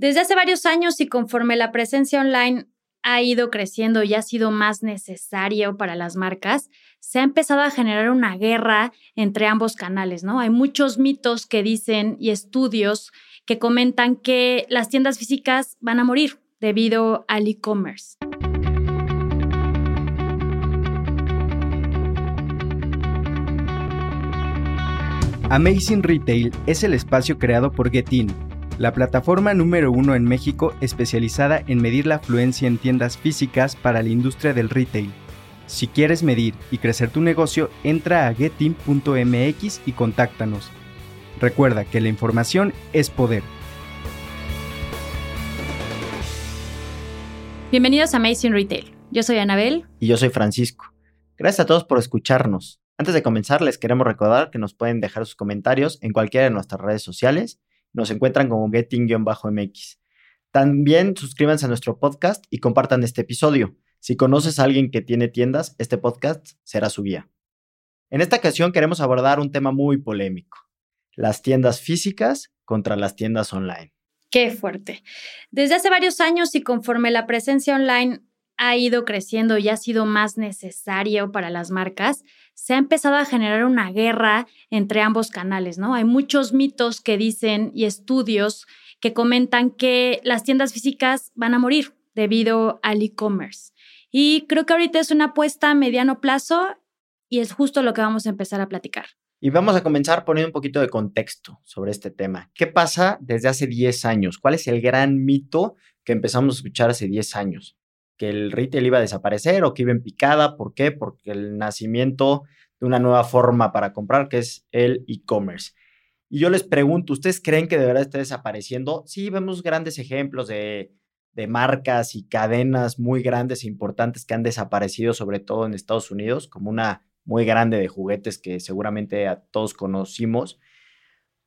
Desde hace varios años y conforme la presencia online ha ido creciendo y ha sido más necesario para las marcas, se ha empezado a generar una guerra entre ambos canales, ¿no? Hay muchos mitos que dicen y estudios que comentan que las tiendas físicas van a morir debido al e-commerce. Amazing Retail es el espacio creado por Getin, la plataforma número uno en México especializada en medir la afluencia en tiendas físicas para la industria del retail. Si quieres medir y crecer tu negocio, entra a getin.mx y contáctanos. Recuerda que la información es poder. Bienvenidos a Amazing Retail. Yo soy Anabel. Y yo soy Francisco. Gracias a todos por escucharnos. Antes de comenzar, les queremos recordar que nos pueden dejar sus comentarios en cualquiera de nuestras redes sociales. Nos encuentran como getting-mx. También suscríbanse a nuestro podcast y compartan este episodio. Si conoces a alguien que tiene tiendas, este podcast será su guía. En esta ocasión queremos abordar un tema muy polémico. Las tiendas físicas contra las tiendas online. Qué fuerte. Desde hace varios años y conforme la presencia online ha ido creciendo y ha sido más necesario para las marcas, se ha empezado a generar una guerra entre ambos canales, ¿no? Hay muchos mitos que dicen y estudios que comentan que las tiendas físicas van a morir debido al e-commerce. Y creo que ahorita es una apuesta a mediano plazo y es justo lo que vamos a empezar a platicar. Y vamos a comenzar poniendo un poquito de contexto sobre este tema. ¿Qué pasa desde hace 10 años? ¿Cuál es el gran mito que empezamos a escuchar hace 10 años? Que el retail iba a desaparecer o que iba en picada. ¿Por qué? Porque el nacimiento de una nueva forma para comprar, que es el e-commerce. Y yo les pregunto, ¿ustedes creen que de verdad está desapareciendo? Sí, vemos grandes ejemplos de, de marcas y cadenas muy grandes e importantes que han desaparecido, sobre todo en Estados Unidos, como una muy grande de juguetes que seguramente a todos conocimos.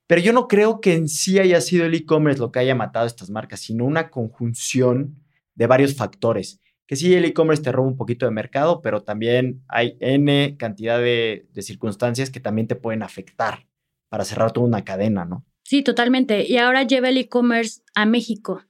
Pero yo no creo que en sí haya sido el e-commerce lo que haya matado a estas marcas, sino una conjunción de varios factores que sí, el e-commerce te roba un poquito de mercado, pero también hay N cantidad de, circunstancias que también te pueden afectar para cerrar toda una cadena, ¿no? Sí, totalmente. Y ahora lleva el e-commerce a México.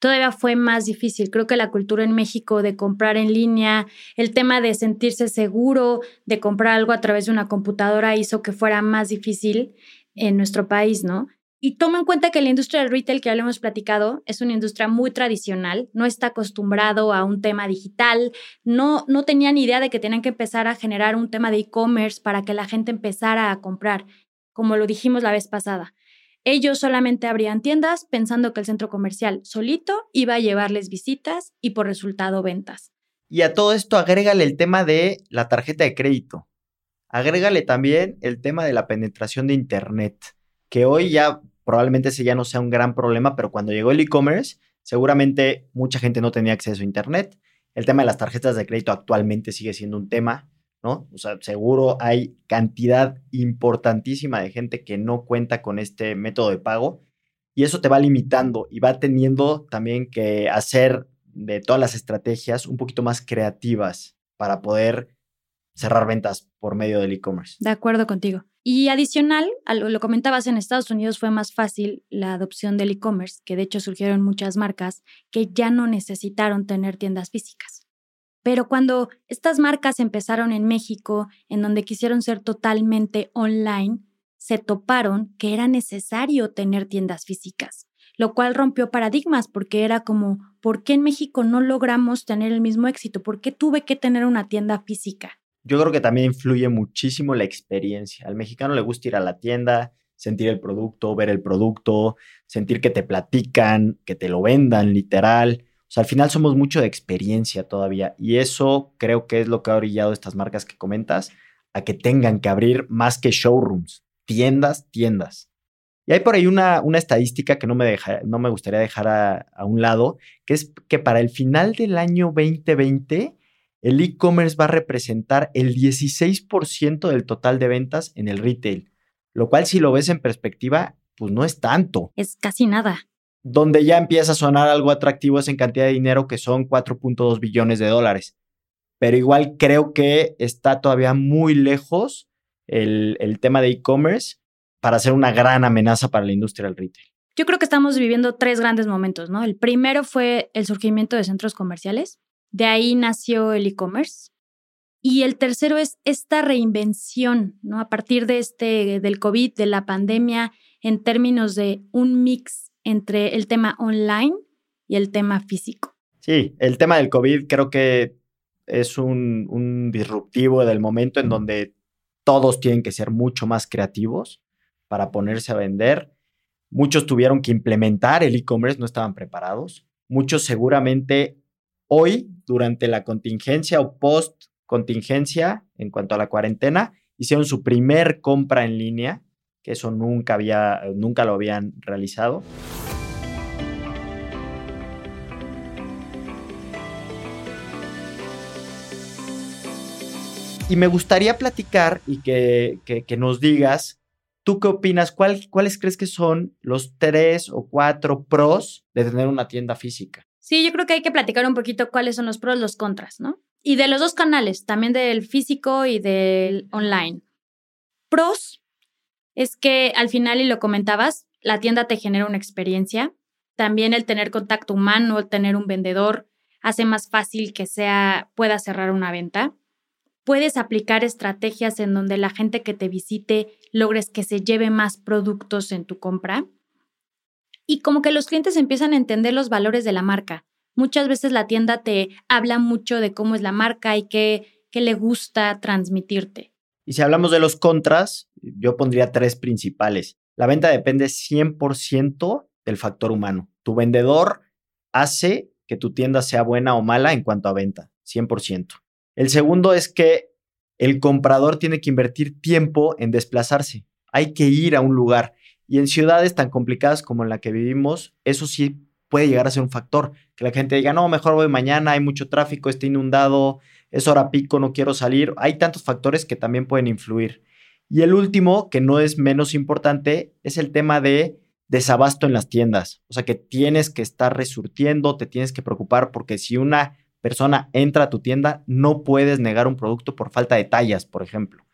Todavía fue más difícil. Creo que la cultura en México de comprar en línea, el tema de sentirse seguro de comprar algo a través de una computadora hizo que fuera más difícil en nuestro país, ¿no? Y toma en cuenta que la industria del retail, que ya lo hemos platicado, es una industria muy tradicional, no está acostumbrado a un tema digital, no, no tenían idea de que tenían que empezar a generar un tema de e-commerce para que la gente empezara a comprar, como lo dijimos la vez pasada. Ellos solamente abrían tiendas pensando que el centro comercial solito iba a llevarles visitas y por resultado ventas. Y a todo esto agrégale el tema de la tarjeta de crédito. Agrégale también el tema de la penetración de Internet que hoy ya probablemente ese ya no sea un gran problema, pero cuando llegó el e-commerce, seguramente mucha gente no tenía acceso a Internet. El tema de las tarjetas de crédito actualmente sigue siendo un tema, ¿no? O sea, seguro hay cantidad importantísima de gente que no cuenta con este método de pago y eso te va limitando y va teniendo también que hacer de todas las estrategias un poquito más creativas para poder cerrar ventas por medio del e-commerce. De acuerdo contigo. Y adicional, lo, comentabas, en Estados Unidos fue más fácil la adopción del e-commerce, que de hecho surgieron muchas marcas que ya no necesitaron tener tiendas físicas. Pero cuando estas marcas empezaron en México, en donde quisieron ser totalmente online, se toparon que era necesario tener tiendas físicas, lo cual rompió paradigmas porque era como, ¿por qué en México no logramos tener el mismo éxito? ¿Por qué tuve que tener una tienda física? Yo creo que también influye muchísimo la experiencia. Al mexicano le gusta ir a la tienda, sentir el producto, ver el producto, sentir que te platican, que te lo vendan literal. O sea, al final somos mucho de experiencia todavía y eso creo que es lo que ha orillado estas marcas que comentas a que tengan que abrir más que showrooms, tiendas, tiendas. Y hay por ahí una, una estadística que no me, deja, no me gustaría dejar a, a un lado, que es que para el final del año 2020 el e-commerce va a representar el 16% del total de ventas en el retail, lo cual si lo ves en perspectiva, pues no es tanto. Es casi nada. Donde ya empieza a sonar algo atractivo es en cantidad de dinero que son 4.2 billones de dólares. Pero igual creo que está todavía muy lejos el, el tema de e-commerce para ser una gran amenaza para la industria del retail. Yo creo que estamos viviendo tres grandes momentos, ¿no? El primero fue el surgimiento de centros comerciales, de ahí nació el e-commerce. Y el tercero es esta reinvención, ¿no? A partir de este, del COVID, de la pandemia, en términos de un mix entre el tema online y el tema físico. Sí, el tema del COVID creo que es un, un disruptivo del momento en donde todos tienen que ser mucho más creativos para ponerse a vender. Muchos tuvieron que implementar el e-commerce, no estaban preparados. Muchos seguramente hoy, durante la contingencia o post contingencia, en cuanto a la cuarentena, hicieron su primer compra en línea, que eso nunca, había, nunca lo habían realizado. Y me gustaría platicar y que, que, nos digas, ¿tú qué opinas? ¿Cuáles crees que son los tres o cuatro pros de tener una tienda física? Sí, yo creo que hay que platicar un poquito cuáles son los pros, los contras, ¿no? Y de los dos canales, también del físico y del online. Pros es que al final, y lo comentabas, la tienda te genera una experiencia. También el tener contacto humano, el tener un vendedor, hace más fácil que sea, pueda cerrar una venta puedes aplicar estrategias en donde la gente que te visite logres que se lleve más productos en tu compra. Y como que los clientes empiezan a entender los valores de la marca. Muchas veces la tienda te habla mucho de cómo es la marca y qué, le gusta transmitirte. Y si hablamos de los contras, yo pondría tres principales. La venta depende 100% del factor humano. Tu vendedor hace que tu tienda sea buena o mala en cuanto a venta, 100%. El segundo es que el comprador tiene que invertir tiempo en desplazarse. Hay que ir a un lugar. Y en ciudades tan complicadas como en la que vivimos, eso sí puede llegar a ser un factor. Que la gente diga, no, mejor voy mañana, hay mucho tráfico, está inundado, es hora pico, no quiero salir. Hay tantos factores que también pueden influir. Y el último, que no es menos importante, es el tema de desabasto en las tiendas. O sea, que tienes que estar resurtiendo, te tienes que preocupar porque si una persona entra a tu tienda, no puedes negar un producto por falta de tallas, por ejemplo.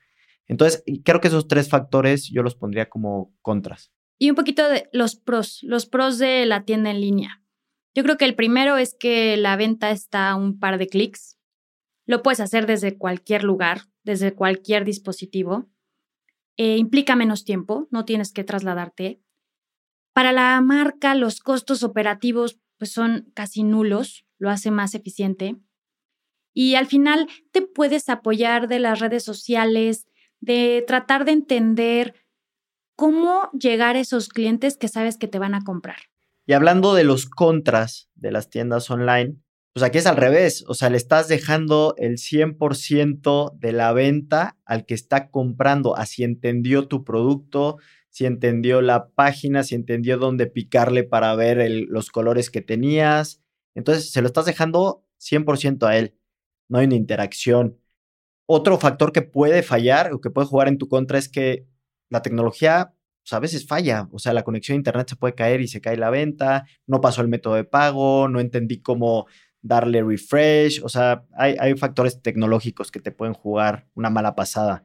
Entonces, creo que esos tres factores yo los pondría como contras. Y un poquito de los pros, los pros de la tienda en línea. Yo creo que el primero es que la venta está a un par de clics. Lo puedes hacer desde cualquier lugar, desde cualquier dispositivo. Eh, implica menos tiempo, no tienes que trasladarte. Para la marca, los costos operativos pues, son casi nulos lo hace más eficiente. Y al final te puedes apoyar de las redes sociales, de tratar de entender cómo llegar a esos clientes que sabes que te van a comprar. Y hablando de los contras de las tiendas online, pues aquí es al revés, o sea, le estás dejando el 100% de la venta al que está comprando, así entendió tu producto, si entendió la página, si entendió dónde picarle para ver los colores que tenías, entonces, se lo estás dejando 100% a él. No hay una interacción. Otro factor que puede fallar o que puede jugar en tu contra es que la tecnología pues, a veces falla. O sea, la conexión a Internet se puede caer y se cae la venta. No pasó el método de pago. No entendí cómo darle refresh. O sea, hay, hay factores tecnológicos que te pueden jugar una mala pasada.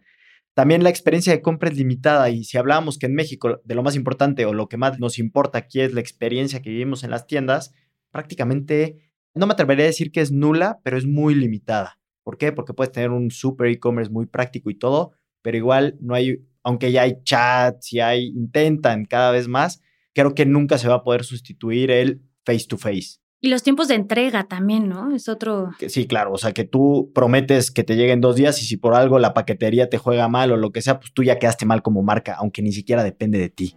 También la experiencia de compra es limitada y si hablamos que en México de lo más importante o lo que más nos importa aquí es la experiencia que vivimos en las tiendas, prácticamente, no me atrevería a decir que es nula, pero es muy limitada. ¿Por qué? Porque puedes tener un super e-commerce muy práctico y todo, pero igual no hay, aunque ya hay chats y hay, intentan cada vez más, creo que nunca se va a poder sustituir el face to face. Y los tiempos de entrega también, ¿no? Es otro. Sí, claro. O sea, que tú prometes que te lleguen dos días y si por algo la paquetería te juega mal o lo que sea, pues tú ya quedaste mal como marca, aunque ni siquiera depende de ti.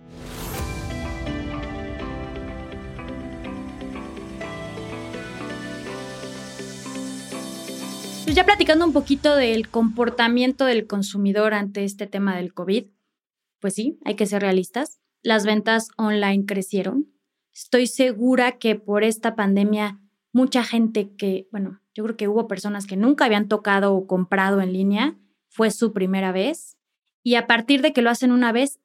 Pues ya platicando un poquito del comportamiento del consumidor ante este tema del COVID, pues sí, hay que ser realistas. Las ventas online crecieron. Estoy segura que por esta pandemia mucha gente que, bueno, yo creo que hubo personas que nunca habían tocado o comprado en línea, fue su primera vez. Y a partir de que lo hacen una vez,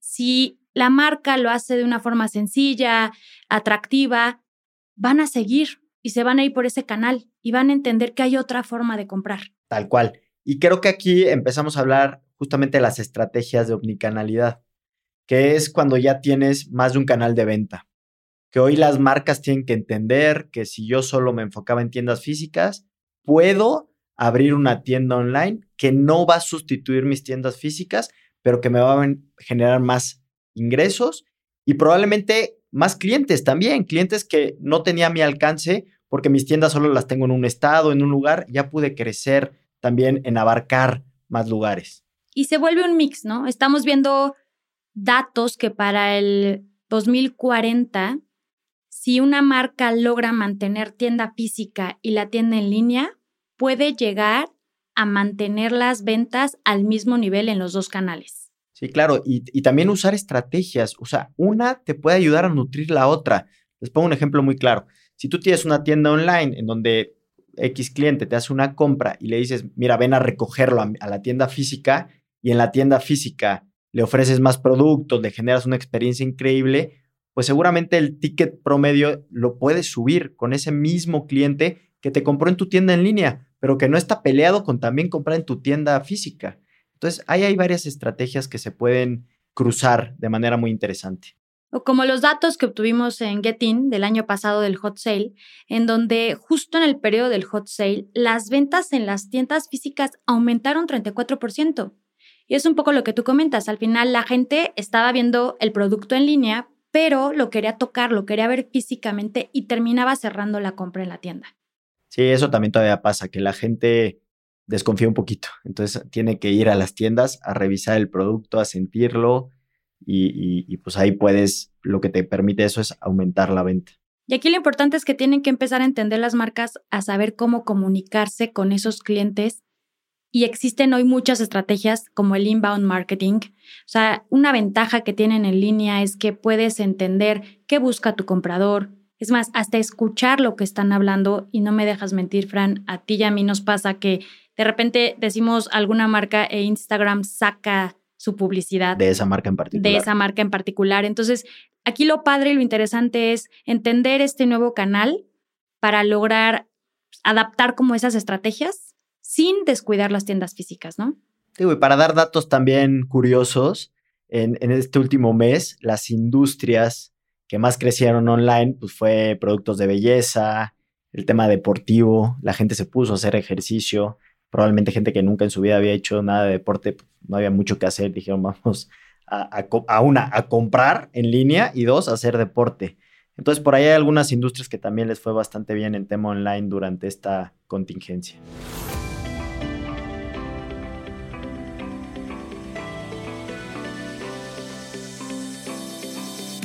si la marca lo hace de una forma sencilla, atractiva, van a seguir y se van a ir por ese canal y van a entender que hay otra forma de comprar. Tal cual. Y creo que aquí empezamos a hablar justamente de las estrategias de omnicanalidad. que es cuando ya tienes más de un canal de venta. Que hoy las marcas tienen que entender que si yo solo me enfocaba en tiendas físicas, puedo abrir una tienda online que no va a sustituir mis tiendas físicas, pero que me va a generar más ingresos y probablemente más clientes también, clientes que no tenía a mi alcance porque mis tiendas solo las tengo en un estado, en un lugar, ya pude crecer también en abarcar más lugares. Y se vuelve un mix, ¿no? Estamos viendo datos que para el 2040, si una marca logra mantener tienda física y la tienda en línea, puede llegar a mantener las ventas al mismo nivel en los dos canales. Sí, claro, y, y, también usar estrategias. O sea, una te puede ayudar a nutrir la otra. Les pongo un ejemplo muy claro. Si tú tienes una tienda online en donde X cliente te hace una compra y le dices, mira, ven a recogerlo a, la tienda física y en la tienda física le ofreces más productos, le generas una experiencia increíble, pues seguramente el ticket promedio lo puedes subir con ese mismo cliente que te compró en tu tienda en línea, pero que no está peleado con también comprar en tu tienda física. Entonces, ahí hay varias estrategias que se pueden cruzar de manera muy interesante o como los datos que obtuvimos en Getin del año pasado del hot sale, en donde justo en el periodo del hot sale las ventas en las tiendas físicas aumentaron 34%. Y es un poco lo que tú comentas, al final la gente estaba viendo el producto en línea, pero lo quería tocar, lo quería ver físicamente y terminaba cerrando la compra en la tienda. Sí, eso también todavía pasa, que la gente desconfía un poquito, entonces tiene que ir a las tiendas a revisar el producto, a sentirlo, y, pues ahí puedes, lo que te permite eso es aumentar la venta. Y aquí lo importante es que tienen que empezar a entender las marcas, a saber cómo comunicarse con esos clientes. Y existen hoy muchas estrategias como el inbound marketing. O sea, una ventaja que tienen en línea es que puedes entender qué busca tu comprador. Es más, hasta escuchar lo que están hablando y no me dejas mentir, Fran, a ti y a mí nos pasa que de repente decimos alguna marca e Instagram saca su publicidad. De esa marca en particular. De esa marca en particular. Entonces, aquí lo padre y lo interesante es entender este nuevo canal para lograr adaptar como esas estrategias sin descuidar las tiendas físicas, ¿no? Sí, y para dar datos también curiosos, en, en, este último mes, las industrias que más crecieron online, pues fue productos de belleza, el tema deportivo, la gente se puso a hacer ejercicio, probablemente gente que nunca en su vida había hecho nada de deporte, pues, no había mucho que hacer, dijeron vamos a, una, a comprar en línea y dos, a hacer deporte. Entonces por ahí hay algunas industrias que también les fue bastante bien en tema online durante esta contingencia.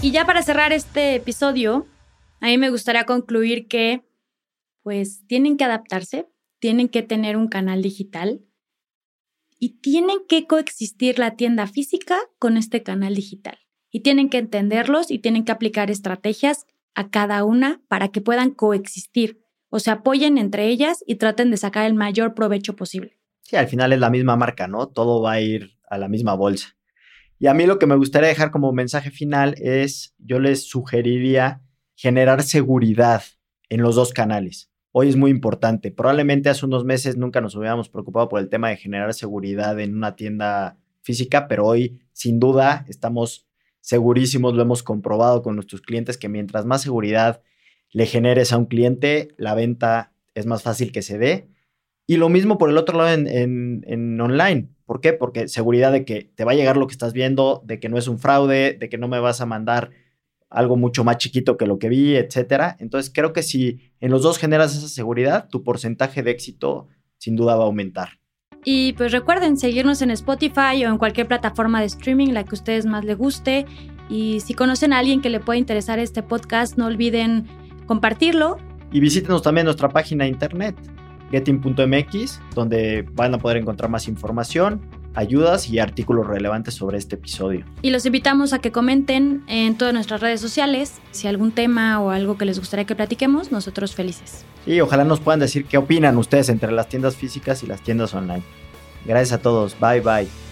Y ya para cerrar este episodio, a mí me gustaría concluir que pues tienen que adaptarse, tienen que tener un canal digital y tienen que coexistir la tienda física con este canal digital. Y tienen que entenderlos y tienen que aplicar estrategias a cada una para que puedan coexistir o se apoyen entre ellas y traten de sacar el mayor provecho posible. Sí, al final es la misma marca, ¿no? Todo va a ir a la misma bolsa. Y a mí lo que me gustaría dejar como mensaje final es, yo les sugeriría generar seguridad en los dos canales hoy es muy importante. Probablemente hace unos meses nunca nos hubiéramos preocupado por el tema de generar seguridad en una tienda física, pero hoy sin duda estamos segurísimos, lo hemos comprobado con nuestros clientes, que mientras más seguridad le generes a un cliente, la venta es más fácil que se dé. Y lo mismo por el otro lado en, en, online. ¿Por qué? Porque seguridad de que te va a llegar lo que estás viendo, de que no es un fraude, de que no me vas a mandar algo mucho más chiquito que lo que vi, etcétera. Entonces creo que si en los dos generas esa seguridad, tu porcentaje de éxito sin duda va a aumentar. Y pues recuerden seguirnos en Spotify o en cualquier plataforma de streaming, la que a ustedes más les guste. Y si conocen a alguien que le pueda interesar este podcast, no olviden compartirlo. Y visítenos también nuestra página de internet, getting.mx, donde van a poder encontrar más información ayudas y artículos relevantes sobre este episodio. Y los invitamos a que comenten en todas nuestras redes sociales si algún tema o algo que les gustaría que platiquemos, nosotros felices. Y ojalá nos puedan decir qué opinan ustedes entre las tiendas físicas y las tiendas online. Gracias a todos, bye bye.